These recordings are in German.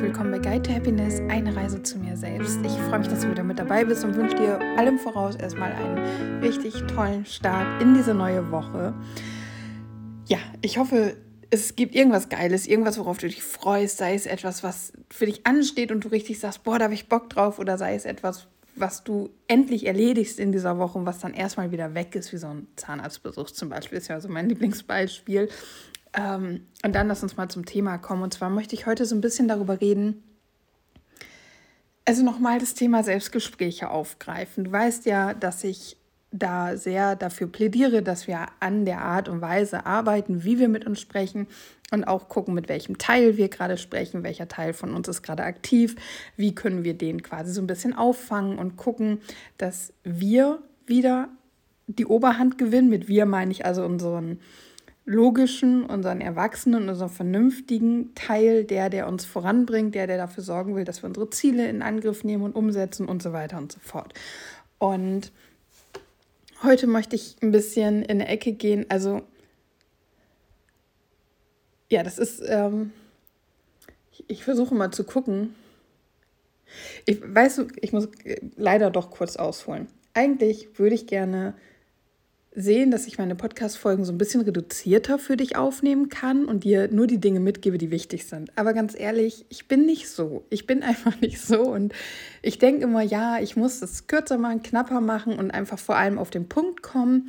willkommen bei Guide to Happiness, eine Reise zu mir selbst. Ich freue mich, dass du wieder mit dabei bist und wünsche dir allem voraus erstmal einen richtig tollen Start in diese neue Woche. Ja, ich hoffe, es gibt irgendwas Geiles, irgendwas, worauf du dich freust, sei es etwas, was für dich ansteht und du richtig sagst, boah, da habe ich Bock drauf, oder sei es etwas, was du endlich erledigst in dieser Woche und was dann erstmal wieder weg ist, wie so ein Zahnarztbesuch zum Beispiel, ist ja so mein Lieblingsbeispiel. Ähm, und dann lass uns mal zum Thema kommen. Und zwar möchte ich heute so ein bisschen darüber reden, also nochmal das Thema Selbstgespräche aufgreifen. Du weißt ja, dass ich da sehr dafür plädiere, dass wir an der Art und Weise arbeiten, wie wir mit uns sprechen und auch gucken, mit welchem Teil wir gerade sprechen, welcher Teil von uns ist gerade aktiv, wie können wir den quasi so ein bisschen auffangen und gucken, dass wir wieder die Oberhand gewinnen. Mit wir meine ich also unseren logischen, unseren erwachsenen, unseren vernünftigen Teil, der, der uns voranbringt, der, der dafür sorgen will, dass wir unsere Ziele in Angriff nehmen und umsetzen und so weiter und so fort. Und heute möchte ich ein bisschen in eine Ecke gehen. Also, ja, das ist, ähm, ich, ich versuche mal zu gucken. Ich weiß, ich muss leider doch kurz ausholen. Eigentlich würde ich gerne sehen, dass ich meine Podcast-Folgen so ein bisschen reduzierter für dich aufnehmen kann und dir nur die Dinge mitgebe, die wichtig sind. Aber ganz ehrlich, ich bin nicht so. Ich bin einfach nicht so. Und ich denke immer, ja, ich muss es kürzer machen, knapper machen und einfach vor allem auf den Punkt kommen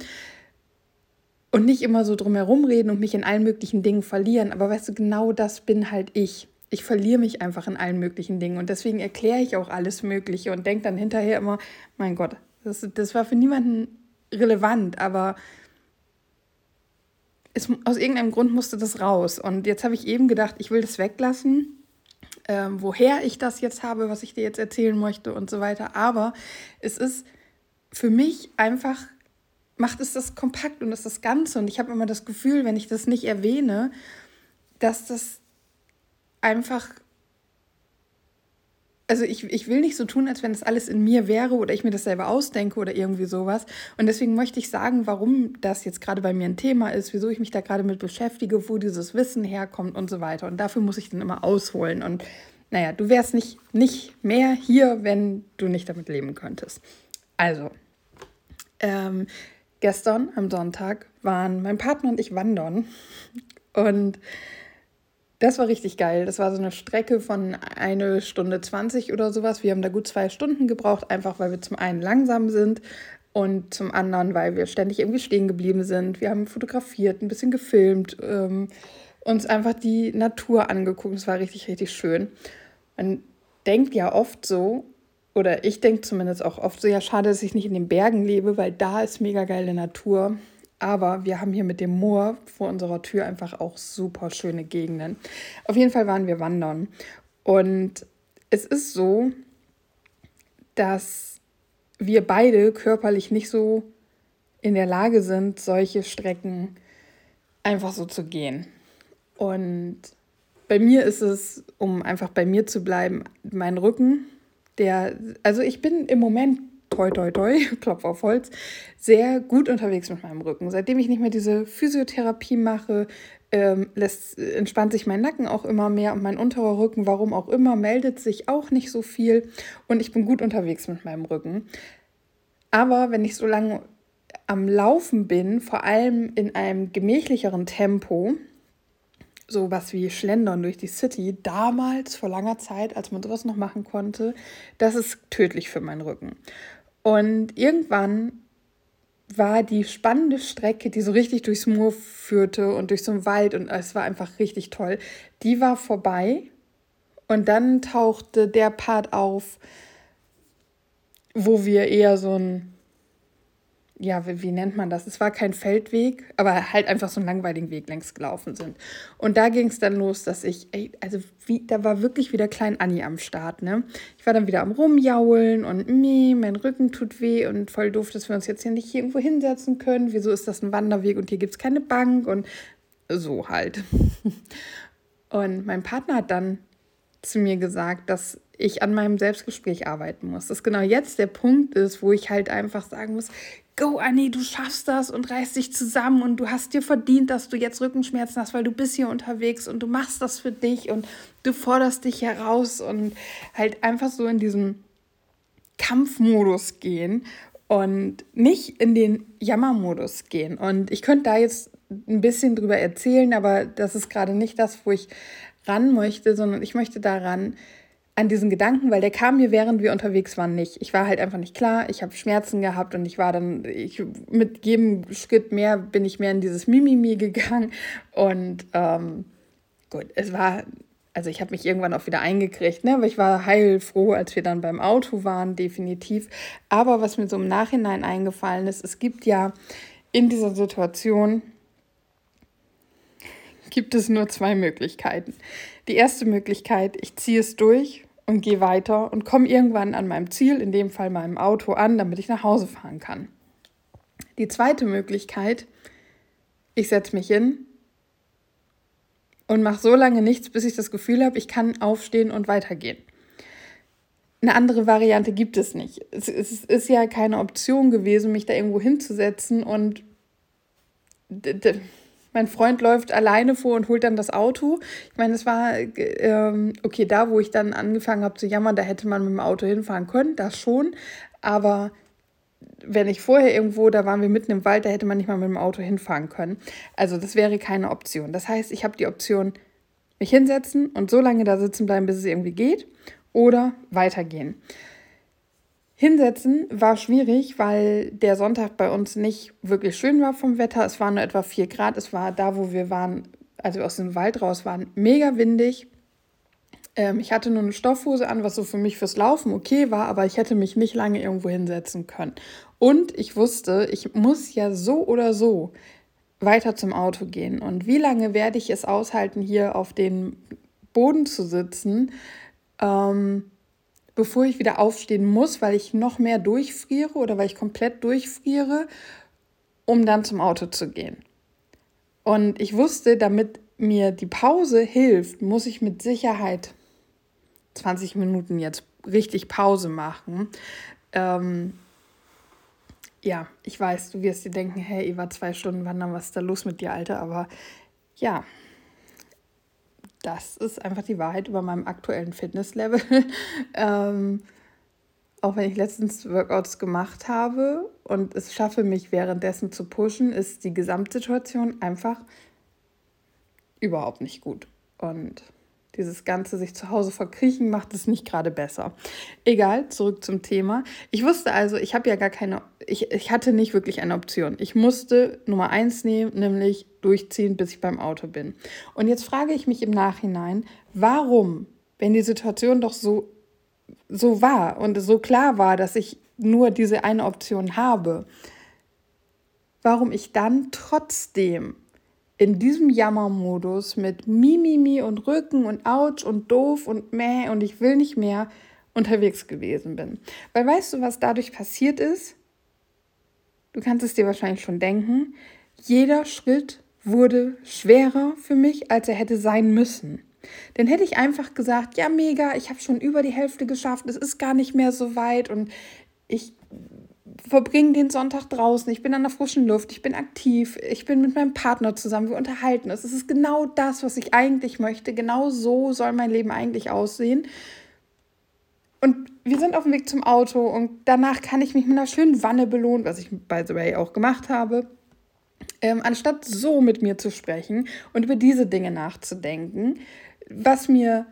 und nicht immer so drumherum reden und mich in allen möglichen Dingen verlieren. Aber weißt du, genau das bin halt ich. Ich verliere mich einfach in allen möglichen Dingen und deswegen erkläre ich auch alles Mögliche und denke dann hinterher immer, mein Gott, das, das war für niemanden relevant, aber es, aus irgendeinem Grund musste das raus. Und jetzt habe ich eben gedacht, ich will das weglassen, ähm, woher ich das jetzt habe, was ich dir jetzt erzählen möchte und so weiter. Aber es ist für mich einfach, macht es das kompakt und ist das Ganze. Und ich habe immer das Gefühl, wenn ich das nicht erwähne, dass das einfach also ich, ich will nicht so tun, als wenn das alles in mir wäre oder ich mir das selber ausdenke oder irgendwie sowas. Und deswegen möchte ich sagen, warum das jetzt gerade bei mir ein Thema ist, wieso ich mich da gerade mit beschäftige, wo dieses Wissen herkommt und so weiter. Und dafür muss ich dann immer ausholen. Und naja, du wärst nicht, nicht mehr hier, wenn du nicht damit leben könntest. Also, ähm, gestern am Sonntag waren mein Partner und ich wandern. Und das war richtig geil. Das war so eine Strecke von eine Stunde 20 oder sowas. Wir haben da gut zwei Stunden gebraucht, einfach weil wir zum einen langsam sind und zum anderen, weil wir ständig irgendwie stehen geblieben sind. Wir haben fotografiert, ein bisschen gefilmt, ähm, uns einfach die Natur angeguckt. Es war richtig, richtig schön. Man denkt ja oft so, oder ich denke zumindest auch oft so, ja, schade, dass ich nicht in den Bergen lebe, weil da ist mega geile Natur. Aber wir haben hier mit dem Moor vor unserer Tür einfach auch super schöne Gegenden. Auf jeden Fall waren wir wandern. Und es ist so, dass wir beide körperlich nicht so in der Lage sind, solche Strecken einfach so zu gehen. Und bei mir ist es, um einfach bei mir zu bleiben, mein Rücken, der, also ich bin im Moment toi, toi, toi, Klopf auf Holz, sehr gut unterwegs mit meinem Rücken. Seitdem ich nicht mehr diese Physiotherapie mache, ähm, lässt, entspannt sich mein Nacken auch immer mehr und mein unterer Rücken, warum auch immer, meldet sich auch nicht so viel und ich bin gut unterwegs mit meinem Rücken. Aber wenn ich so lange am Laufen bin, vor allem in einem gemächlicheren Tempo, so was wie Schlendern durch die City, damals vor langer Zeit, als man sowas noch machen konnte, das ist tödlich für meinen Rücken. Und irgendwann war die spannende Strecke, die so richtig durchs Moor führte und durch so einen Wald und es war einfach richtig toll. Die war vorbei und dann tauchte der Part auf, wo wir eher so ein ja, wie, wie, nennt man das? Es war kein Feldweg, aber halt einfach so einen langweiligen Weg längs gelaufen sind. Und da ging es dann los, dass ich, ey, also wie, da war wirklich wieder Klein Anni am Start, ne? Ich war dann wieder am Rumjaulen und meh, mein Rücken tut weh und voll doof, dass wir uns jetzt hier nicht irgendwo hinsetzen können. Wieso ist das ein Wanderweg und hier gibt es keine Bank und so halt. Und mein Partner hat dann zu mir gesagt, dass ich an meinem Selbstgespräch arbeiten muss. Dass genau jetzt der Punkt ist, wo ich halt einfach sagen muss, go Anni, du schaffst das und reißt dich zusammen und du hast dir verdient, dass du jetzt Rückenschmerzen hast, weil du bist hier unterwegs und du machst das für dich und du forderst dich heraus und halt einfach so in diesen Kampfmodus gehen und nicht in den Jammermodus gehen. Und ich könnte da jetzt ein bisschen drüber erzählen, aber das ist gerade nicht das, wo ich ran möchte, sondern ich möchte daran, an diesen Gedanken, weil der kam mir, während wir unterwegs waren, nicht. Ich war halt einfach nicht klar. Ich habe Schmerzen gehabt und ich war dann, ich, mit jedem Schritt mehr bin ich mehr in dieses Mimimi gegangen. Und ähm, gut, es war, also ich habe mich irgendwann auch wieder eingekriegt, ne? aber ich war heilfroh, als wir dann beim Auto waren, definitiv. Aber was mir so im Nachhinein eingefallen ist, es gibt ja in dieser Situation, gibt es nur zwei Möglichkeiten. Die erste Möglichkeit, ich ziehe es durch und gehe weiter und komme irgendwann an meinem Ziel, in dem Fall meinem Auto, an, damit ich nach Hause fahren kann. Die zweite Möglichkeit, ich setze mich hin und mache so lange nichts, bis ich das Gefühl habe, ich kann aufstehen und weitergehen. Eine andere Variante gibt es nicht. Es, es ist ja keine Option gewesen, mich da irgendwo hinzusetzen und mein Freund läuft alleine vor und holt dann das Auto. Ich meine, es war ähm, okay, da wo ich dann angefangen habe zu jammern, da hätte man mit dem Auto hinfahren können, das schon. Aber wenn ich vorher irgendwo, da waren wir mitten im Wald, da hätte man nicht mal mit dem Auto hinfahren können. Also das wäre keine Option. Das heißt, ich habe die Option, mich hinsetzen und so lange da sitzen bleiben, bis es irgendwie geht, oder weitergehen. Hinsetzen war schwierig, weil der Sonntag bei uns nicht wirklich schön war vom Wetter. Es waren nur etwa 4 Grad. Es war da, wo wir waren, als wir aus dem Wald raus waren, mega windig. Ähm, ich hatte nur eine Stoffhose an, was so für mich fürs Laufen okay war, aber ich hätte mich nicht lange irgendwo hinsetzen können. Und ich wusste, ich muss ja so oder so weiter zum Auto gehen. Und wie lange werde ich es aushalten, hier auf dem Boden zu sitzen? Ähm, bevor ich wieder aufstehen muss, weil ich noch mehr durchfriere oder weil ich komplett durchfriere, um dann zum Auto zu gehen. Und ich wusste, damit mir die Pause hilft, muss ich mit Sicherheit 20 Minuten jetzt richtig Pause machen. Ähm, ja, ich weiß, du wirst dir denken, hey, Eva, zwei Stunden wandern, was ist da los mit dir, Alter? Aber ja, das ist einfach die Wahrheit über meinem aktuellen Fitnesslevel. ähm, auch wenn ich letztens Workouts gemacht habe und es schaffe, mich währenddessen zu pushen, ist die Gesamtsituation einfach überhaupt nicht gut. Und dieses ganze sich zu Hause verkriechen macht es nicht gerade besser. Egal, zurück zum Thema. Ich wusste also, ich habe ja gar keine, ich, ich hatte nicht wirklich eine Option. Ich musste Nummer eins nehmen, nämlich durchziehen, bis ich beim Auto bin. Und jetzt frage ich mich im Nachhinein, warum, wenn die Situation doch so, so war und so klar war, dass ich nur diese eine Option habe, warum ich dann trotzdem in diesem Jammermodus mit Mimimi und Rücken und Autsch und doof und meh und ich will nicht mehr unterwegs gewesen bin. Weil weißt du, was dadurch passiert ist? Du kannst es dir wahrscheinlich schon denken. Jeder Schritt wurde schwerer für mich, als er hätte sein müssen. Denn hätte ich einfach gesagt, ja, mega, ich habe schon über die Hälfte geschafft, es ist gar nicht mehr so weit und ich verbringe den Sonntag draußen, ich bin an der frischen Luft, ich bin aktiv, ich bin mit meinem Partner zusammen, wir unterhalten uns. Es ist genau das, was ich eigentlich möchte. Genau so soll mein Leben eigentlich aussehen. Und wir sind auf dem Weg zum Auto und danach kann ich mich mit einer schönen Wanne belohnen, was ich by the way auch gemacht habe. Ähm, anstatt so mit mir zu sprechen und über diese Dinge nachzudenken, was mir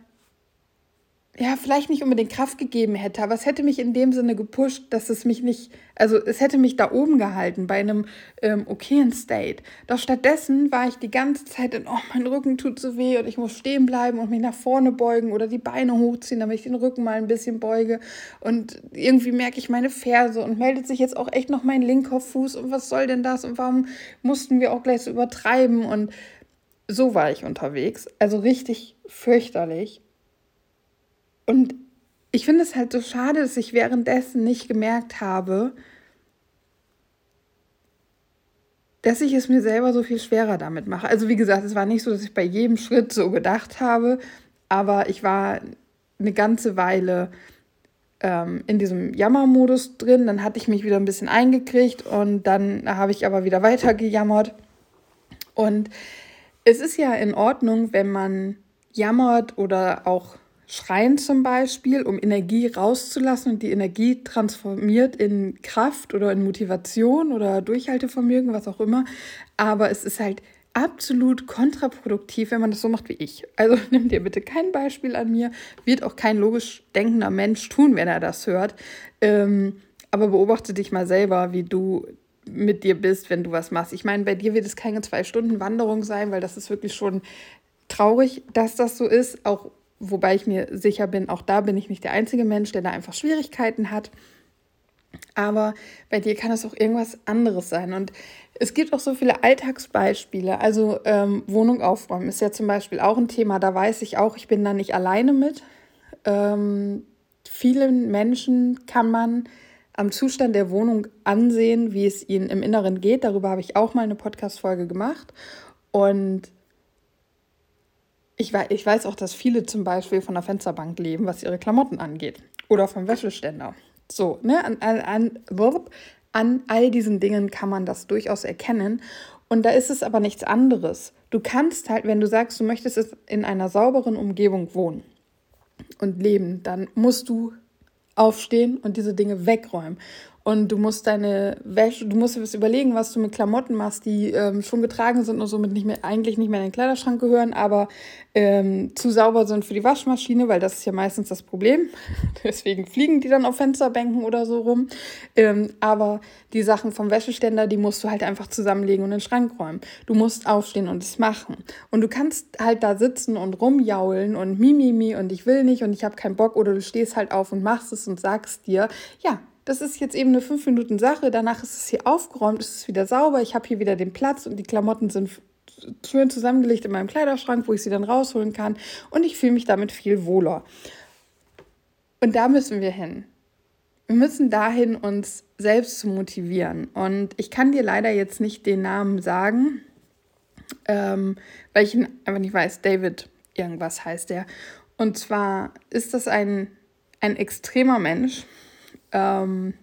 ja, vielleicht nicht unbedingt Kraft gegeben hätte, aber es hätte mich in dem Sinne gepusht, dass es mich nicht, also es hätte mich da oben gehalten bei einem ähm, okayen State. Doch stattdessen war ich die ganze Zeit in, oh, mein Rücken tut so weh und ich muss stehen bleiben und mich nach vorne beugen oder die Beine hochziehen, damit ich den Rücken mal ein bisschen beuge. Und irgendwie merke ich meine Ferse und meldet sich jetzt auch echt noch mein linker Fuß und was soll denn das und warum mussten wir auch gleich so übertreiben und so war ich unterwegs. Also richtig fürchterlich. Und ich finde es halt so schade, dass ich währenddessen nicht gemerkt habe, dass ich es mir selber so viel schwerer damit mache. Also wie gesagt, es war nicht so, dass ich bei jedem Schritt so gedacht habe, aber ich war eine ganze Weile ähm, in diesem Jammermodus drin. Dann hatte ich mich wieder ein bisschen eingekriegt und dann habe ich aber wieder weiter gejammert. Und es ist ja in Ordnung, wenn man jammert oder auch schreien zum Beispiel, um Energie rauszulassen und die Energie transformiert in Kraft oder in Motivation oder Durchhaltevermögen, was auch immer. Aber es ist halt absolut kontraproduktiv, wenn man das so macht wie ich. Also nimm dir bitte kein Beispiel an mir, wird auch kein logisch denkender Mensch tun, wenn er das hört. Ähm, aber beobachte dich mal selber, wie du mit dir bist, wenn du was machst. Ich meine, bei dir wird es keine zwei Stunden Wanderung sein, weil das ist wirklich schon traurig, dass das so ist. Auch wobei ich mir sicher bin, auch da bin ich nicht der einzige Mensch, der da einfach Schwierigkeiten hat. Aber bei dir kann es auch irgendwas anderes sein. Und es gibt auch so viele Alltagsbeispiele. Also ähm, Wohnung aufräumen ist ja zum Beispiel auch ein Thema. Da weiß ich auch, ich bin da nicht alleine mit. Ähm, vielen Menschen kann man am Zustand der Wohnung ansehen, wie es ihnen im Inneren geht. Darüber habe ich auch mal eine Podcast-Folge gemacht. Und ich weiß, ich weiß auch, dass viele zum Beispiel von der Fensterbank leben, was ihre Klamotten angeht. Oder vom Wäscheständer. So, ne, an, an, an all diesen Dingen kann man das durchaus erkennen. Und da ist es aber nichts anderes. Du kannst halt, wenn du sagst, du möchtest in einer sauberen Umgebung wohnen und leben, dann musst du aufstehen und diese Dinge wegräumen. Und du musst deine Wäsche, du musst dir was überlegen, was du mit Klamotten machst, die ähm, schon getragen sind und somit nicht mehr, eigentlich nicht mehr in den Kleiderschrank gehören, aber ähm, zu sauber sind für die Waschmaschine, weil das ist ja meistens das Problem. Deswegen fliegen die dann auf Fensterbänken oder so rum. Ähm, aber die Sachen vom Wäscheständer, die musst du halt einfach zusammenlegen und in den Schrank räumen. Du musst aufstehen und es machen. Und du kannst halt da sitzen und rumjaulen und mimimi und ich will nicht und ich habe keinen Bock oder du stehst halt auf und machst es und sagst dir, ja, das ist jetzt eben eine fünf Minuten Sache. Danach ist es hier aufgeräumt, ist es wieder sauber. Ich habe hier wieder den Platz und die Klamotten sind schön zusammengelegt in meinem Kleiderschrank, wo ich sie dann rausholen kann. Und ich fühle mich damit viel wohler. Und da müssen wir hin. Wir müssen dahin, uns selbst zu motivieren. Und ich kann dir leider jetzt nicht den Namen sagen, ähm, weil ich ihn einfach nicht weiß. David, irgendwas heißt der. Und zwar ist das ein, ein extremer Mensch ähm,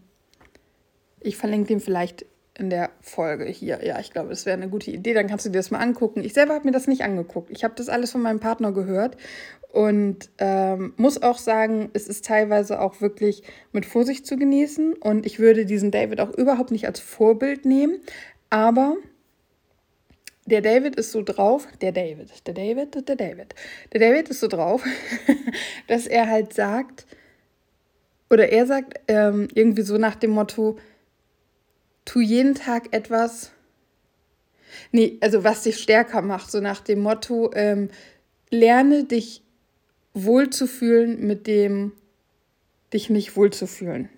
ich verlinke den vielleicht in der Folge hier. Ja, ich glaube, das wäre eine gute Idee. Dann kannst du dir das mal angucken. Ich selber habe mir das nicht angeguckt. Ich habe das alles von meinem Partner gehört und ähm, muss auch sagen, es ist teilweise auch wirklich mit Vorsicht zu genießen. Und ich würde diesen David auch überhaupt nicht als Vorbild nehmen. Aber der David ist so drauf, der David, der David, der David, der David ist so drauf, dass er halt sagt, oder er sagt ähm, irgendwie so nach dem Motto, tu jeden Tag etwas, nee, also was dich stärker macht, so nach dem Motto, ähm, lerne dich wohlzufühlen mit dem, dich nicht wohlzufühlen.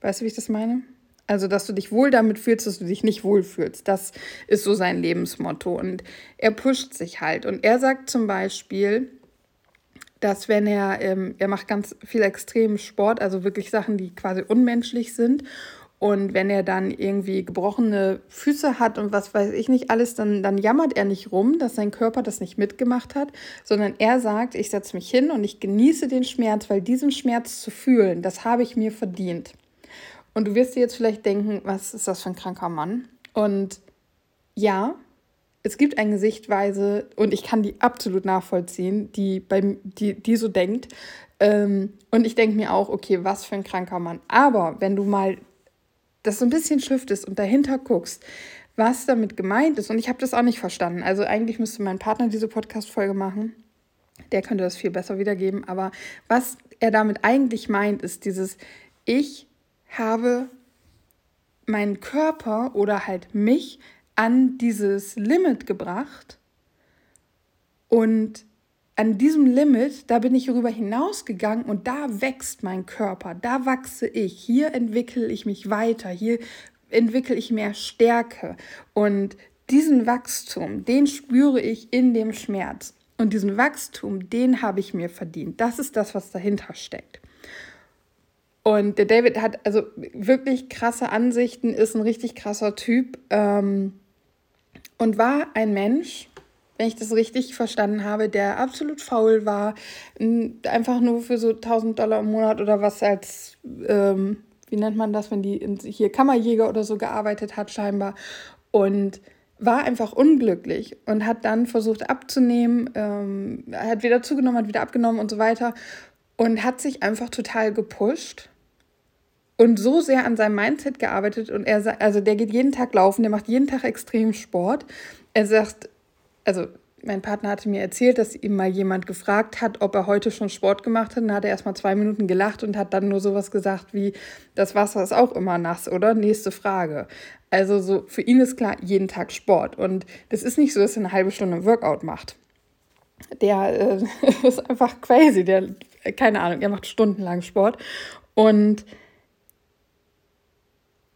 Weißt du, wie ich das meine? Also, dass du dich wohl damit fühlst, dass du dich nicht wohlfühlst. Das ist so sein Lebensmotto. Und er pusht sich halt. Und er sagt zum Beispiel, dass wenn er, ähm, er macht ganz viel extremen Sport, also wirklich Sachen, die quasi unmenschlich sind. Und wenn er dann irgendwie gebrochene Füße hat und was weiß ich nicht alles, dann, dann jammert er nicht rum, dass sein Körper das nicht mitgemacht hat, sondern er sagt, ich setze mich hin und ich genieße den Schmerz, weil diesen Schmerz zu fühlen, das habe ich mir verdient. Und du wirst dir jetzt vielleicht denken, was ist das für ein kranker Mann? Und ja, es gibt eine Sichtweise und ich kann die absolut nachvollziehen, die, bei, die, die so denkt. Ähm, und ich denke mir auch, okay, was für ein kranker Mann. Aber wenn du mal das so ein bisschen schriftest und dahinter guckst, was damit gemeint ist, und ich habe das auch nicht verstanden. Also eigentlich müsste mein Partner diese Podcast-Folge machen. Der könnte das viel besser wiedergeben. Aber was er damit eigentlich meint, ist dieses, ich habe meinen Körper oder halt mich an dieses Limit gebracht und an diesem Limit, da bin ich darüber hinausgegangen und da wächst mein Körper, da wachse ich, hier entwickle ich mich weiter, hier entwickle ich mehr Stärke und diesen Wachstum, den spüre ich in dem Schmerz und diesen Wachstum, den habe ich mir verdient. Das ist das, was dahinter steckt. Und der David hat also wirklich krasse Ansichten, ist ein richtig krasser Typ. Ähm, und war ein Mensch, wenn ich das richtig verstanden habe, der absolut faul war, einfach nur für so 1000 Dollar im Monat oder was als, ähm, wie nennt man das, wenn die in, hier Kammerjäger oder so gearbeitet hat scheinbar und war einfach unglücklich und hat dann versucht abzunehmen, ähm, hat wieder zugenommen, hat wieder abgenommen und so weiter und hat sich einfach total gepusht und so sehr an seinem Mindset gearbeitet und er also der geht jeden Tag laufen, der macht jeden Tag extrem Sport. Er sagt, also mein Partner hatte mir erzählt, dass ihm mal jemand gefragt hat, ob er heute schon Sport gemacht hat. Dann hat er erst mal zwei Minuten gelacht und hat dann nur sowas gesagt wie, das Wasser ist auch immer nass, oder? Nächste Frage. Also so für ihn ist klar, jeden Tag Sport. Und das ist nicht so, dass er eine halbe Stunde Workout macht. Der äh, ist einfach crazy. Der, keine Ahnung, er macht stundenlang Sport. Und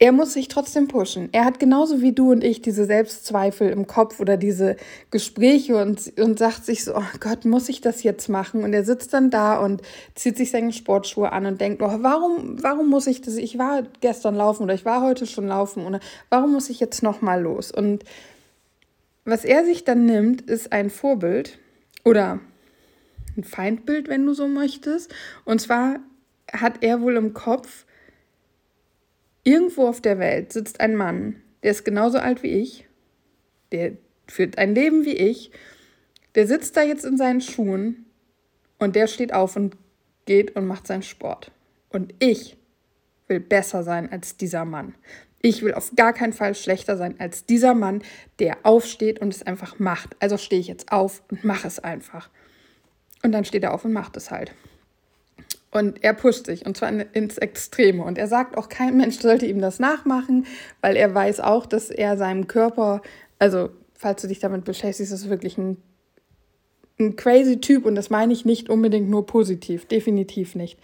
er muss sich trotzdem pushen. Er hat genauso wie du und ich diese Selbstzweifel im Kopf oder diese Gespräche und, und sagt sich so, oh Gott, muss ich das jetzt machen? Und er sitzt dann da und zieht sich seine Sportschuhe an und denkt, oh, warum, warum muss ich das? Ich war gestern laufen oder ich war heute schon laufen oder warum muss ich jetzt nochmal los? Und was er sich dann nimmt, ist ein Vorbild oder ein Feindbild, wenn du so möchtest. Und zwar hat er wohl im Kopf, Irgendwo auf der Welt sitzt ein Mann, der ist genauso alt wie ich, der führt ein Leben wie ich, der sitzt da jetzt in seinen Schuhen und der steht auf und geht und macht seinen Sport. Und ich will besser sein als dieser Mann. Ich will auf gar keinen Fall schlechter sein als dieser Mann, der aufsteht und es einfach macht. Also stehe ich jetzt auf und mache es einfach. Und dann steht er auf und macht es halt. Und er pusht sich und zwar ins Extreme. Und er sagt auch, kein Mensch sollte ihm das nachmachen, weil er weiß auch, dass er seinem Körper, also falls du dich damit beschäftigst, ist wirklich ein, ein crazy Typ und das meine ich nicht unbedingt nur positiv, definitiv nicht.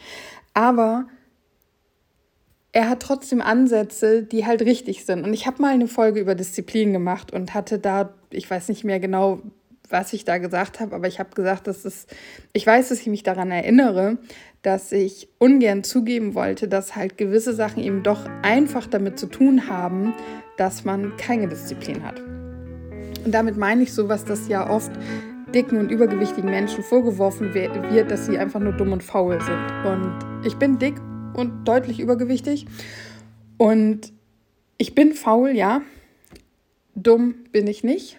Aber er hat trotzdem Ansätze, die halt richtig sind. Und ich habe mal eine Folge über Disziplin gemacht und hatte da, ich weiß nicht mehr genau, was ich da gesagt habe, aber ich habe gesagt, dass es, ich weiß, dass ich mich daran erinnere, dass ich ungern zugeben wollte, dass halt gewisse Sachen eben doch einfach damit zu tun haben, dass man keine Disziplin hat. Und damit meine ich sowas, dass ja oft dicken und übergewichtigen Menschen vorgeworfen wird, dass sie einfach nur dumm und faul sind. Und ich bin dick und deutlich übergewichtig und ich bin faul, ja. Dumm bin ich nicht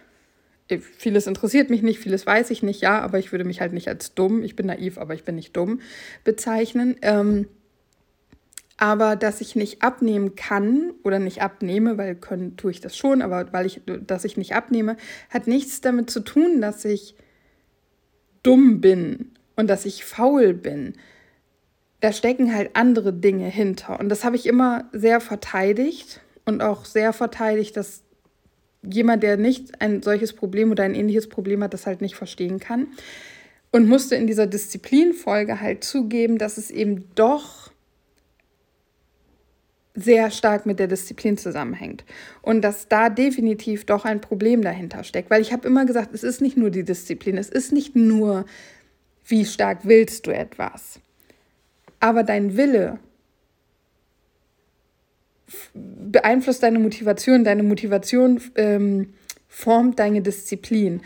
vieles interessiert mich nicht, vieles weiß ich nicht, ja, aber ich würde mich halt nicht als dumm, ich bin naiv, aber ich bin nicht dumm, bezeichnen. Ähm, aber dass ich nicht abnehmen kann oder nicht abnehme, weil können tue ich das schon, aber weil ich, dass ich nicht abnehme, hat nichts damit zu tun, dass ich dumm bin und dass ich faul bin. Da stecken halt andere Dinge hinter. Und das habe ich immer sehr verteidigt und auch sehr verteidigt, dass jemand, der nicht ein solches Problem oder ein ähnliches Problem hat, das halt nicht verstehen kann. Und musste in dieser Disziplinfolge halt zugeben, dass es eben doch sehr stark mit der Disziplin zusammenhängt. Und dass da definitiv doch ein Problem dahinter steckt, weil ich habe immer gesagt, es ist nicht nur die Disziplin, es ist nicht nur, wie stark willst du etwas, aber dein Wille beeinflusst deine Motivation, deine Motivation ähm, formt deine Disziplin.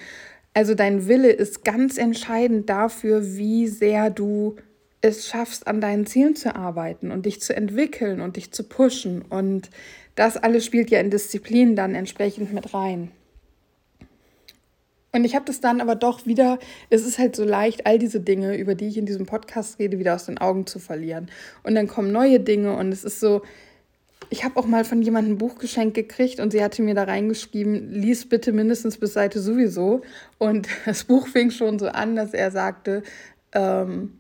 Also dein Wille ist ganz entscheidend dafür, wie sehr du es schaffst, an deinen Zielen zu arbeiten und dich zu entwickeln und dich zu pushen. Und das alles spielt ja in Disziplin dann entsprechend mit rein. Und ich habe das dann aber doch wieder, es ist halt so leicht, all diese Dinge, über die ich in diesem Podcast rede, wieder aus den Augen zu verlieren. Und dann kommen neue Dinge und es ist so, ich habe auch mal von jemandem ein Buch geschenkt gekriegt und sie hatte mir da reingeschrieben, lies bitte mindestens bis Seite sowieso. Und das Buch fing schon so an, dass er sagte, ähm,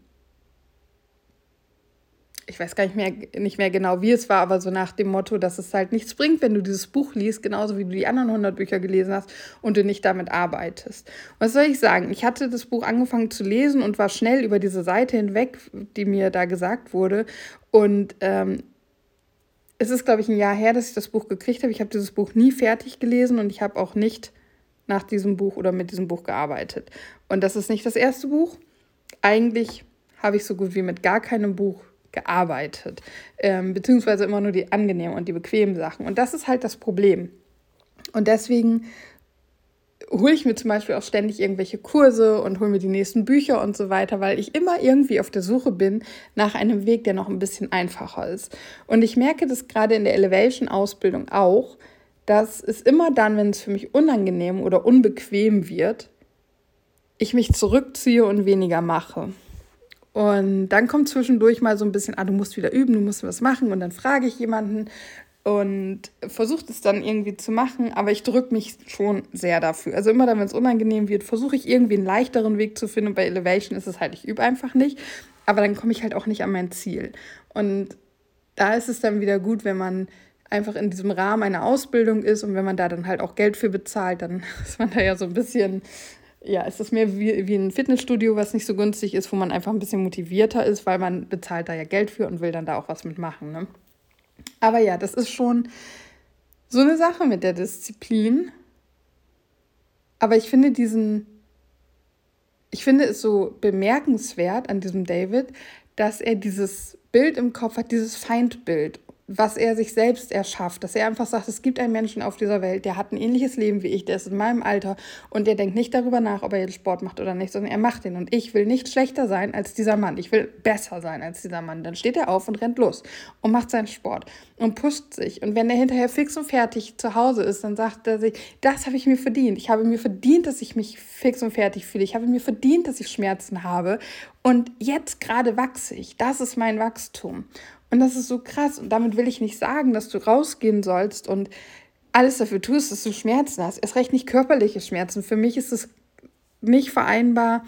ich weiß gar nicht mehr, nicht mehr genau, wie es war, aber so nach dem Motto, dass es halt nichts bringt, wenn du dieses Buch liest, genauso wie du die anderen 100 Bücher gelesen hast und du nicht damit arbeitest. Was soll ich sagen? Ich hatte das Buch angefangen zu lesen und war schnell über diese Seite hinweg, die mir da gesagt wurde. Und ähm, es ist, glaube ich, ein Jahr her, dass ich das Buch gekriegt habe. Ich habe dieses Buch nie fertig gelesen und ich habe auch nicht nach diesem Buch oder mit diesem Buch gearbeitet. Und das ist nicht das erste Buch. Eigentlich habe ich so gut wie mit gar keinem Buch gearbeitet, ähm, beziehungsweise immer nur die angenehmen und die bequemen Sachen. Und das ist halt das Problem. Und deswegen hole ich mir zum Beispiel auch ständig irgendwelche Kurse und hole mir die nächsten Bücher und so weiter, weil ich immer irgendwie auf der Suche bin nach einem Weg, der noch ein bisschen einfacher ist. Und ich merke das gerade in der Elevation-Ausbildung auch, dass es immer dann, wenn es für mich unangenehm oder unbequem wird, ich mich zurückziehe und weniger mache. Und dann kommt zwischendurch mal so ein bisschen, ah, du musst wieder üben, du musst was machen. Und dann frage ich jemanden, und versucht es dann irgendwie zu machen, aber ich drücke mich schon sehr dafür. Also immer dann, wenn es unangenehm wird, versuche ich irgendwie einen leichteren Weg zu finden. Und bei Elevation ist es halt, ich übe einfach nicht, aber dann komme ich halt auch nicht an mein Ziel. Und da ist es dann wieder gut, wenn man einfach in diesem Rahmen einer Ausbildung ist und wenn man da dann halt auch Geld für bezahlt, dann ist man da ja so ein bisschen, ja, ist das mehr wie, wie ein Fitnessstudio, was nicht so günstig ist, wo man einfach ein bisschen motivierter ist, weil man bezahlt da ja Geld für und will dann da auch was mitmachen. Ne? Aber ja, das ist schon so eine Sache mit der Disziplin. Aber ich finde diesen, ich finde es so bemerkenswert an diesem David, dass er dieses Bild im Kopf hat, dieses Feindbild was er sich selbst erschafft, dass er einfach sagt, es gibt einen Menschen auf dieser Welt, der hat ein ähnliches Leben wie ich, der ist in meinem Alter und der denkt nicht darüber nach, ob er jetzt Sport macht oder nicht, sondern er macht den. Und ich will nicht schlechter sein als dieser Mann. Ich will besser sein als dieser Mann. Dann steht er auf und rennt los und macht seinen Sport und pusht sich. Und wenn er hinterher fix und fertig zu Hause ist, dann sagt er sich, das habe ich mir verdient. Ich habe mir verdient, dass ich mich fix und fertig fühle. Ich habe mir verdient, dass ich Schmerzen habe. Und jetzt gerade wachse ich. Das ist mein Wachstum. Und das ist so krass. Und damit will ich nicht sagen, dass du rausgehen sollst und alles dafür tust, dass du Schmerzen hast. Erst recht nicht körperliche Schmerzen. Für mich ist es nicht vereinbar,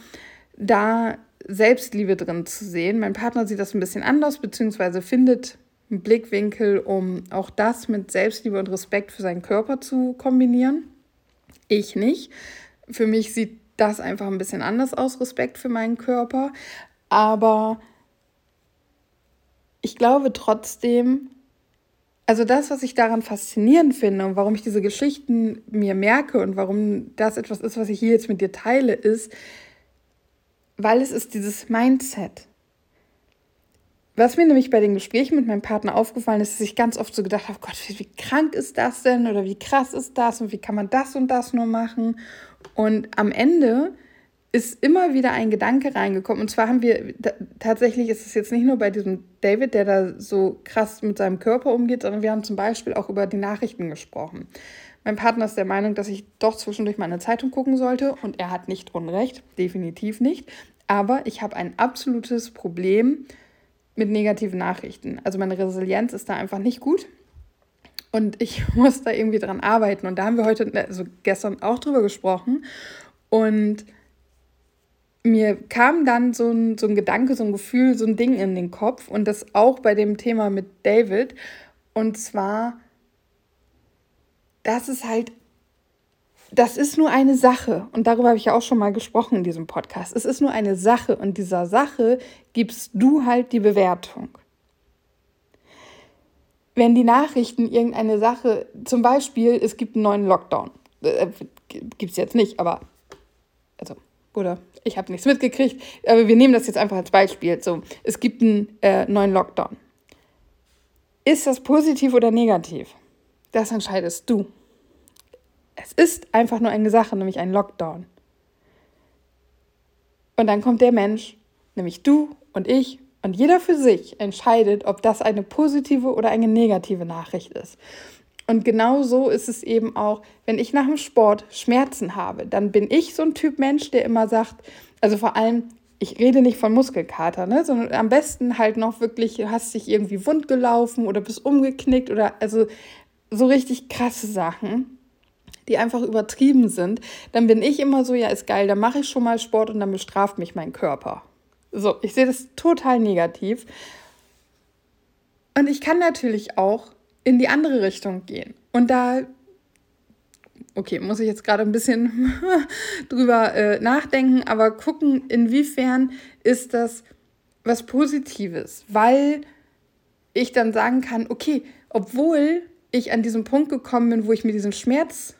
da Selbstliebe drin zu sehen. Mein Partner sieht das ein bisschen anders, beziehungsweise findet einen Blickwinkel, um auch das mit Selbstliebe und Respekt für seinen Körper zu kombinieren. Ich nicht. Für mich sieht das einfach ein bisschen anders aus, Respekt für meinen Körper. Aber ich glaube trotzdem, also das, was ich daran faszinierend finde und warum ich diese Geschichten mir merke und warum das etwas ist, was ich hier jetzt mit dir teile, ist, weil es ist dieses Mindset. Was mir nämlich bei den Gesprächen mit meinem Partner aufgefallen ist, dass ich ganz oft so gedacht habe, Gott, wie, wie krank ist das denn oder wie krass ist das und wie kann man das und das nur machen? Und am Ende ist immer wieder ein Gedanke reingekommen. Und zwar haben wir, tatsächlich ist es jetzt nicht nur bei diesem David, der da so krass mit seinem Körper umgeht, sondern wir haben zum Beispiel auch über die Nachrichten gesprochen. Mein Partner ist der Meinung, dass ich doch zwischendurch mal eine Zeitung gucken sollte und er hat nicht Unrecht, definitiv nicht. Aber ich habe ein absolutes Problem mit negativen Nachrichten. Also meine Resilienz ist da einfach nicht gut. Und ich muss da irgendwie dran arbeiten. Und da haben wir heute, also gestern auch drüber gesprochen. Und mir kam dann so ein, so ein Gedanke, so ein Gefühl, so ein Ding in den Kopf und das auch bei dem Thema mit David. Und zwar, das ist halt, das ist nur eine Sache und darüber habe ich ja auch schon mal gesprochen in diesem Podcast. Es ist nur eine Sache und dieser Sache gibst du halt die Bewertung. Wenn die Nachrichten irgendeine Sache, zum Beispiel, es gibt einen neuen Lockdown, äh, gibt es jetzt nicht, aber oder ich habe nichts mitgekriegt, aber wir nehmen das jetzt einfach als Beispiel. So, es gibt einen äh, neuen Lockdown. Ist das positiv oder negativ? Das entscheidest du. Es ist einfach nur eine Sache, nämlich ein Lockdown. Und dann kommt der Mensch, nämlich du und ich und jeder für sich entscheidet, ob das eine positive oder eine negative Nachricht ist. Und genau so ist es eben auch, wenn ich nach dem Sport Schmerzen habe, dann bin ich so ein Typ Mensch, der immer sagt, also vor allem, ich rede nicht von Muskelkater, ne, sondern am besten halt noch wirklich, du hast dich irgendwie wund gelaufen oder bist umgeknickt oder also so richtig krasse Sachen, die einfach übertrieben sind, dann bin ich immer so, ja, ist geil, dann mache ich schon mal Sport und dann bestraft mich mein Körper. So, ich sehe das total negativ. Und ich kann natürlich auch in die andere Richtung gehen. Und da, okay, muss ich jetzt gerade ein bisschen drüber äh, nachdenken, aber gucken, inwiefern ist das was Positives, weil ich dann sagen kann, okay, obwohl ich an diesem Punkt gekommen bin, wo ich mir diesen Schmerz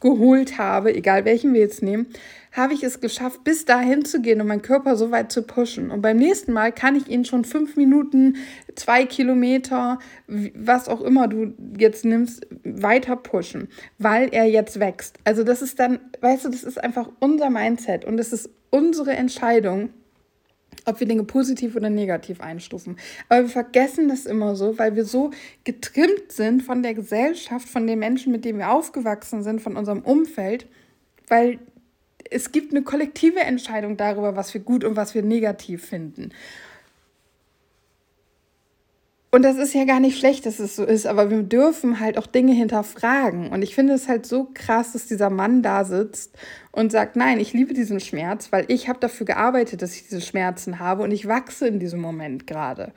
geholt habe, egal welchen wir jetzt nehmen, habe ich es geschafft, bis dahin zu gehen und meinen Körper so weit zu pushen. Und beim nächsten Mal kann ich ihn schon fünf Minuten, zwei Kilometer, was auch immer du jetzt nimmst, weiter pushen, weil er jetzt wächst. Also das ist dann, weißt du, das ist einfach unser Mindset und es ist unsere Entscheidung, ob wir Dinge positiv oder negativ einstufen. Aber wir vergessen das immer so, weil wir so getrimmt sind von der Gesellschaft, von den Menschen, mit denen wir aufgewachsen sind, von unserem Umfeld, weil es gibt eine kollektive Entscheidung darüber, was wir gut und was wir negativ finden. Und das ist ja gar nicht schlecht, dass es so ist, aber wir dürfen halt auch Dinge hinterfragen. Und ich finde es halt so krass, dass dieser Mann da sitzt und sagt, nein, ich liebe diesen Schmerz, weil ich habe dafür gearbeitet, dass ich diese Schmerzen habe und ich wachse in diesem Moment gerade.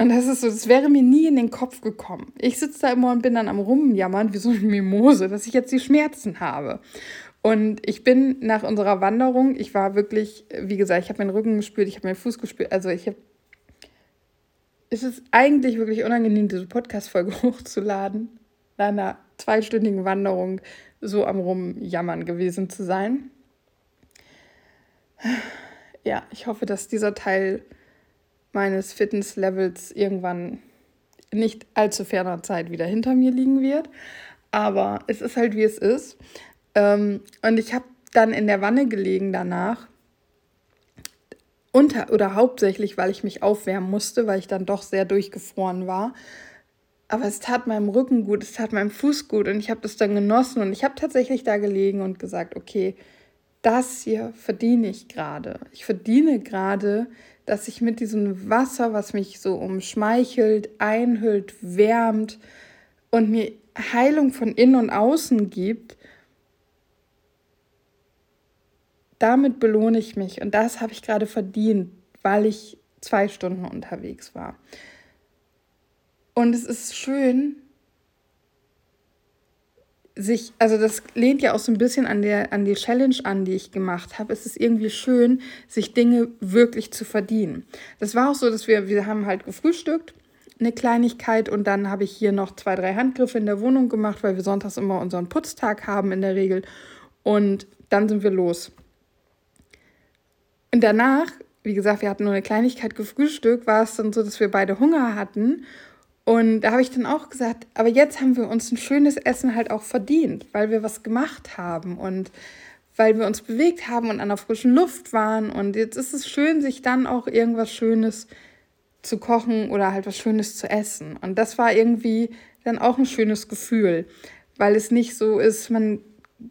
Und das ist so, das wäre mir nie in den Kopf gekommen. Ich sitze da immer und bin dann am Rumjammern wie so eine Mimose, dass ich jetzt die Schmerzen habe. Und ich bin nach unserer Wanderung, ich war wirklich, wie gesagt, ich habe meinen Rücken gespürt, ich habe meinen Fuß gespürt, also ich habe. Es ist eigentlich wirklich unangenehm, diese Podcast-Folge hochzuladen, nach einer zweistündigen Wanderung so am Rumjammern gewesen zu sein. Ja, ich hoffe, dass dieser Teil meines Fitness-Levels irgendwann nicht allzu ferner Zeit wieder hinter mir liegen wird. Aber es ist halt, wie es ist. Ähm, und ich habe dann in der Wanne gelegen danach. Unter oder hauptsächlich, weil ich mich aufwärmen musste, weil ich dann doch sehr durchgefroren war. Aber es tat meinem Rücken gut, es tat meinem Fuß gut und ich habe das dann genossen und ich habe tatsächlich da gelegen und gesagt, okay, das hier verdiene ich gerade. Ich verdiene gerade, dass ich mit diesem Wasser, was mich so umschmeichelt, einhüllt, wärmt und mir Heilung von innen und außen gibt, damit belohne ich mich und das habe ich gerade verdient, weil ich zwei Stunden unterwegs war. Und es ist schön, sich, also das lehnt ja auch so ein bisschen an, der, an die Challenge an, die ich gemacht habe. Es ist irgendwie schön, sich Dinge wirklich zu verdienen. Das war auch so, dass wir, wir haben halt gefrühstückt, eine Kleinigkeit und dann habe ich hier noch zwei, drei Handgriffe in der Wohnung gemacht, weil wir sonntags immer unseren Putztag haben in der Regel. Und dann sind wir los. Und danach, wie gesagt, wir hatten nur eine Kleinigkeit gefrühstückt, war es dann so, dass wir beide Hunger hatten. Und da habe ich dann auch gesagt, aber jetzt haben wir uns ein schönes Essen halt auch verdient, weil wir was gemacht haben und weil wir uns bewegt haben und an der frischen Luft waren. Und jetzt ist es schön, sich dann auch irgendwas Schönes zu kochen oder halt was Schönes zu essen. Und das war irgendwie dann auch ein schönes Gefühl, weil es nicht so ist, man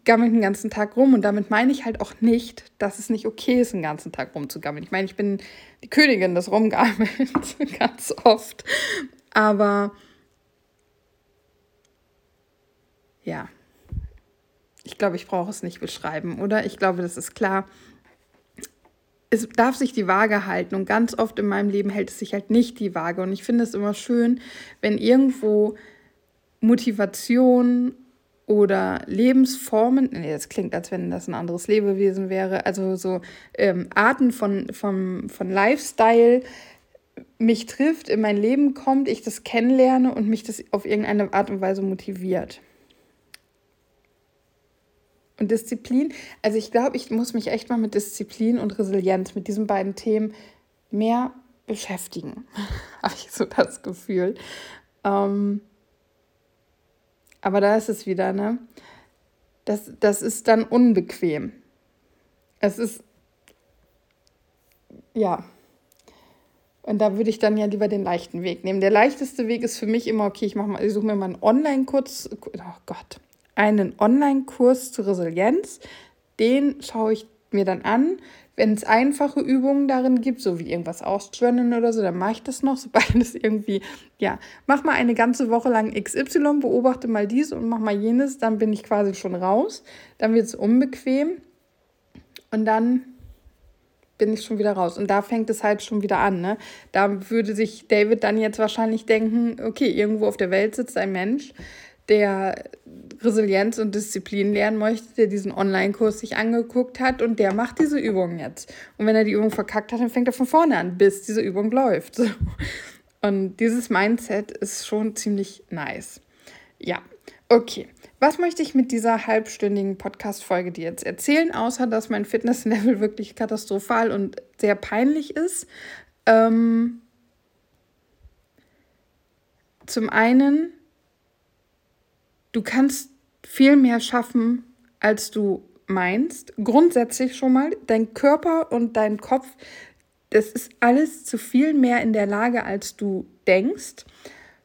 gammelt den ganzen Tag rum. Und damit meine ich halt auch nicht, dass es nicht okay ist, den ganzen Tag rumzugammeln. Ich meine, ich bin die Königin des Rumgammelns ganz oft. Aber ja, ich glaube, ich brauche es nicht beschreiben, oder? Ich glaube, das ist klar. Es darf sich die Waage halten und ganz oft in meinem Leben hält es sich halt nicht die Waage. Und ich finde es immer schön, wenn irgendwo Motivation oder Lebensformen, nee, das klingt, als wenn das ein anderes Lebewesen wäre, also so ähm, Arten von, von, von Lifestyle mich trifft, in mein Leben kommt, ich das kennenlerne und mich das auf irgendeine Art und Weise motiviert. Und Disziplin, also ich glaube, ich muss mich echt mal mit Disziplin und Resilienz, mit diesen beiden Themen mehr beschäftigen, habe ich so das Gefühl. Ähm, aber da ist es wieder, ne? Das, das ist dann unbequem. Es ist, ja. Und da würde ich dann ja lieber den leichten Weg nehmen. Der leichteste Weg ist für mich immer, okay, ich mal, ich suche mir mal einen Online-Kurs, oh Gott, einen Online-Kurs zur Resilienz. Den schaue ich mir dann an, wenn es einfache Übungen darin gibt, so wie irgendwas ausjournalen oder so, dann mache ich das noch. Sobald es irgendwie, ja, mach mal eine ganze Woche lang XY, beobachte mal dies und mach mal jenes, dann bin ich quasi schon raus. Dann wird es unbequem und dann bin ich schon wieder raus. Und da fängt es halt schon wieder an. Ne? Da würde sich David dann jetzt wahrscheinlich denken, okay, irgendwo auf der Welt sitzt ein Mensch, der Resilienz und Disziplin lernen möchte, der diesen Online-Kurs sich angeguckt hat und der macht diese Übung jetzt. Und wenn er die Übung verkackt hat, dann fängt er von vorne an, bis diese Übung läuft. Und dieses Mindset ist schon ziemlich nice. Ja, okay. Was möchte ich mit dieser halbstündigen Podcast-Folge dir jetzt erzählen, außer dass mein Fitnesslevel wirklich katastrophal und sehr peinlich ist? Ähm, zum einen, du kannst viel mehr schaffen, als du meinst. Grundsätzlich schon mal, dein Körper und dein Kopf, das ist alles zu viel mehr in der Lage, als du denkst.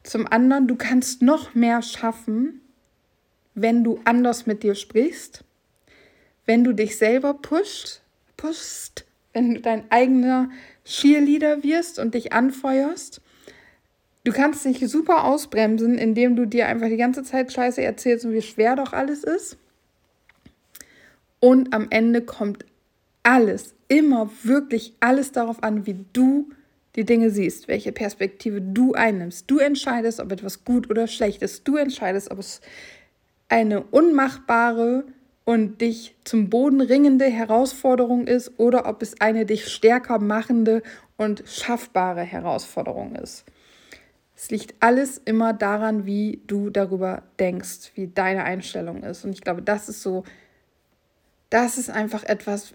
Zum anderen, du kannst noch mehr schaffen, wenn du anders mit dir sprichst, wenn du dich selber pusht, pushst, wenn du dein eigener Cheerleader wirst und dich anfeuerst. Du kannst dich super ausbremsen, indem du dir einfach die ganze Zeit Scheiße erzählst und wie schwer doch alles ist. Und am Ende kommt alles, immer wirklich alles darauf an, wie du die Dinge siehst, welche Perspektive du einnimmst. Du entscheidest, ob etwas gut oder schlecht ist. Du entscheidest, ob es eine unmachbare und dich zum Boden ringende Herausforderung ist oder ob es eine dich stärker machende und schaffbare Herausforderung ist. Es liegt alles immer daran, wie du darüber denkst, wie deine Einstellung ist. Und ich glaube, das ist so, das ist einfach etwas,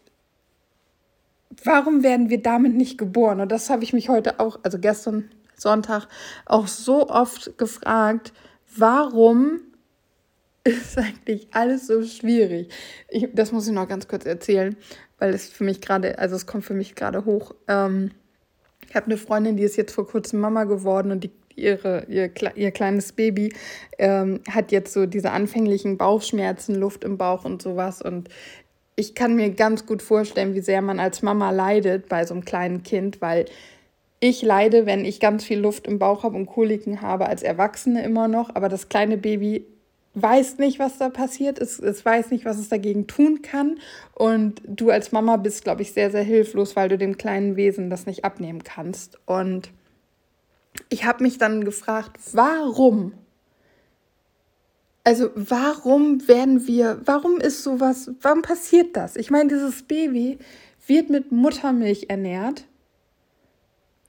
warum werden wir damit nicht geboren? Und das habe ich mich heute auch, also gestern Sonntag, auch so oft gefragt, warum ist eigentlich alles so schwierig? Ich, das muss ich noch ganz kurz erzählen, weil es für mich gerade, also es kommt für mich gerade hoch. Ähm, ich habe eine Freundin, die ist jetzt vor kurzem Mama geworden und die, ihre, ihr, ihr kleines Baby ähm, hat jetzt so diese anfänglichen Bauchschmerzen, Luft im Bauch und sowas. Und ich kann mir ganz gut vorstellen, wie sehr man als Mama leidet bei so einem kleinen Kind, weil ich leide, wenn ich ganz viel Luft im Bauch habe und Koliken habe, als Erwachsene immer noch. Aber das kleine Baby weiß nicht, was da passiert. Es, es weiß nicht, was es dagegen tun kann. Und du als Mama bist, glaube ich, sehr, sehr hilflos, weil du dem kleinen Wesen das nicht abnehmen kannst. Und ich habe mich dann gefragt, warum also warum werden wir, warum ist sowas, warum passiert das? Ich meine, dieses Baby wird mit Muttermilch ernährt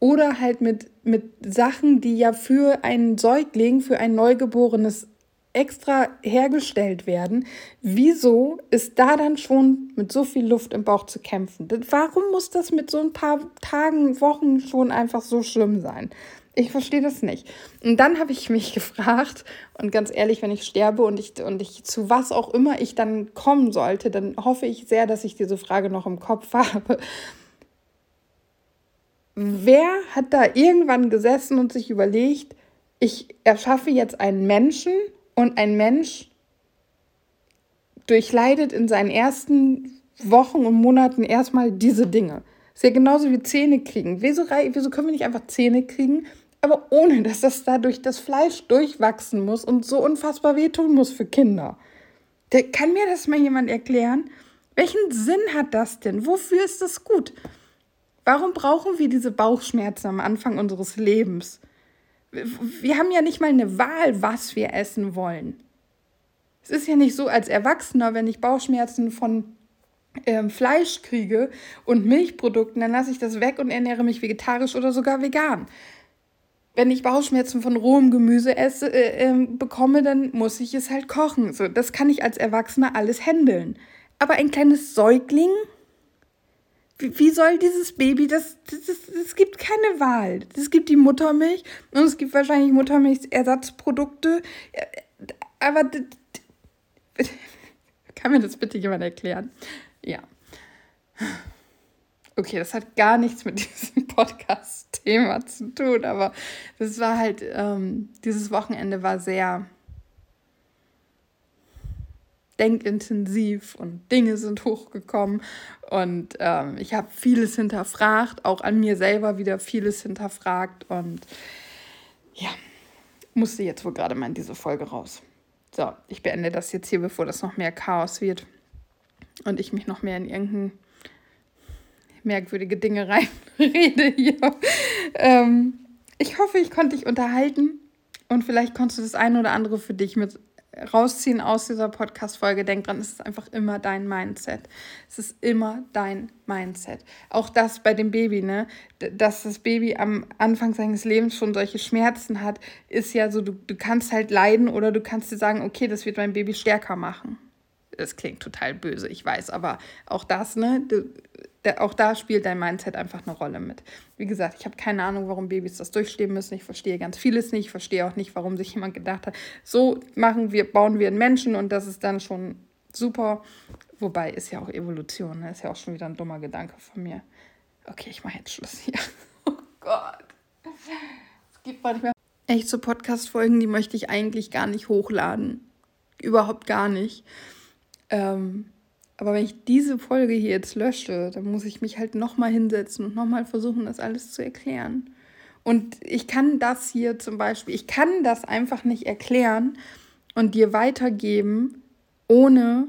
oder halt mit, mit Sachen, die ja für einen Säugling, für ein Neugeborenes extra hergestellt werden. Wieso ist da dann schon mit so viel Luft im Bauch zu kämpfen? Warum muss das mit so ein paar Tagen, Wochen schon einfach so schlimm sein? Ich verstehe das nicht. Und dann habe ich mich gefragt, und ganz ehrlich, wenn ich sterbe und ich, und ich zu was auch immer ich dann kommen sollte, dann hoffe ich sehr, dass ich diese Frage noch im Kopf habe. Wer hat da irgendwann gesessen und sich überlegt, ich erschaffe jetzt einen Menschen und ein Mensch durchleidet in seinen ersten Wochen und Monaten erstmal diese Dinge. Ist ja genauso wie Zähne kriegen. Wieso, wieso können wir nicht einfach Zähne kriegen, aber ohne dass das dadurch das Fleisch durchwachsen muss und so unfassbar wehtun muss für Kinder. Der, kann mir das mal jemand erklären? Welchen Sinn hat das denn? Wofür ist das gut? Warum brauchen wir diese Bauchschmerzen am Anfang unseres Lebens? Wir haben ja nicht mal eine Wahl, was wir essen wollen. Es ist ja nicht so als Erwachsener, wenn ich Bauchschmerzen von ähm, Fleisch kriege und Milchprodukten, dann lasse ich das weg und ernähre mich vegetarisch oder sogar vegan wenn ich Bauchschmerzen von rohem Gemüse esse, äh, äh, bekomme, dann muss ich es halt kochen. So, das kann ich als Erwachsener alles handeln. Aber ein kleines Säugling, wie, wie soll dieses Baby, das, das, das, das gibt keine Wahl. Es gibt die Muttermilch und es gibt wahrscheinlich Muttermilchersatzprodukte. Äh, aber kann mir das bitte jemand erklären? Ja. Okay, das hat gar nichts mit diesem Podcast-Thema zu tun, aber das war halt, ähm, dieses Wochenende war sehr denkintensiv und Dinge sind hochgekommen und ähm, ich habe vieles hinterfragt, auch an mir selber wieder vieles hinterfragt und ja, musste jetzt wohl gerade mal in diese Folge raus. So, ich beende das jetzt hier, bevor das noch mehr Chaos wird und ich mich noch mehr in irgendeinen merkwürdige Dinge reinrede hier. Ähm, ich hoffe, ich konnte dich unterhalten und vielleicht konntest du das eine oder andere für dich mit rausziehen aus dieser Podcast-Folge, denk dran, es ist einfach immer dein Mindset. Es ist immer dein Mindset. Auch das bei dem Baby, ne? Dass das Baby am Anfang seines Lebens schon solche Schmerzen hat, ist ja so, du, du kannst halt leiden oder du kannst dir sagen, okay, das wird mein Baby stärker machen. Das klingt total böse, ich weiß, aber auch das, ne? Auch da spielt dein Mindset einfach eine Rolle mit. Wie gesagt, ich habe keine Ahnung, warum Babys das durchstehen müssen. Ich verstehe ganz vieles nicht. Ich verstehe auch nicht, warum sich jemand gedacht hat, so machen wir, bauen wir einen Menschen und das ist dann schon super. Wobei ist ja auch Evolution, ne? ist ja auch schon wieder ein dummer Gedanke von mir. Okay, ich mache jetzt Schluss hier. Oh Gott. Es gibt manchmal echt so Podcast-Folgen, die möchte ich eigentlich gar nicht hochladen. Überhaupt gar nicht. Ähm, aber wenn ich diese Folge hier jetzt lösche, dann muss ich mich halt nochmal hinsetzen und nochmal versuchen, das alles zu erklären. Und ich kann das hier zum Beispiel, ich kann das einfach nicht erklären und dir weitergeben, ohne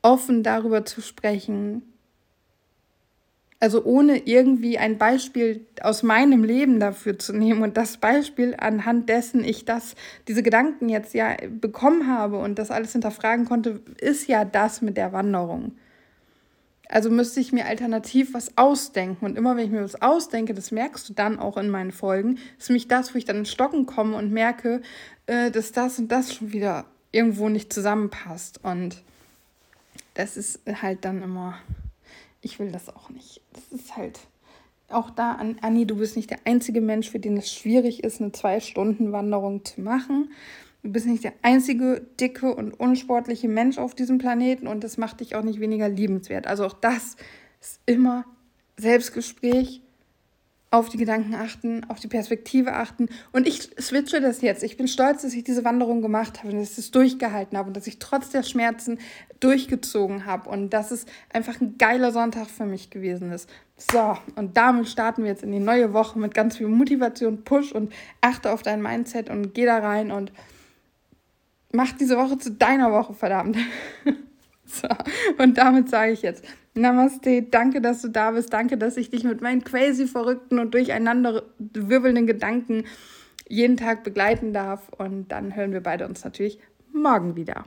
offen darüber zu sprechen, also ohne irgendwie ein Beispiel aus meinem Leben dafür zu nehmen und das Beispiel, anhand dessen ich das, diese Gedanken jetzt ja bekommen habe und das alles hinterfragen konnte, ist ja das mit der Wanderung. Also müsste ich mir alternativ was ausdenken. Und immer wenn ich mir was ausdenke, das merkst du dann auch in meinen Folgen, ist nämlich das, wo ich dann in Stocken komme und merke, äh, dass das und das schon wieder irgendwo nicht zusammenpasst. Und das ist halt dann immer ich will das auch nicht. Das ist halt auch da, Anni, du bist nicht der einzige Mensch, für den es schwierig ist, eine Zwei-Stunden-Wanderung zu machen. Du bist nicht der einzige dicke und unsportliche Mensch auf diesem Planeten und das macht dich auch nicht weniger liebenswert. Also auch das ist immer Selbstgespräch auf die Gedanken achten, auf die Perspektive achten. Und ich switche das jetzt. Ich bin stolz, dass ich diese Wanderung gemacht habe und dass ich es durchgehalten habe und dass ich trotz der Schmerzen durchgezogen habe und dass es einfach ein geiler Sonntag für mich gewesen ist. So, und damit starten wir jetzt in die neue Woche mit ganz viel Motivation, Push und achte auf dein Mindset und geh da rein und mach diese Woche zu deiner Woche, verdammt. so, und damit sage ich jetzt Namaste, danke, dass du da bist. Danke, dass ich dich mit meinen crazy verrückten und durcheinander wirbelnden Gedanken jeden Tag begleiten darf. Und dann hören wir beide uns natürlich morgen wieder.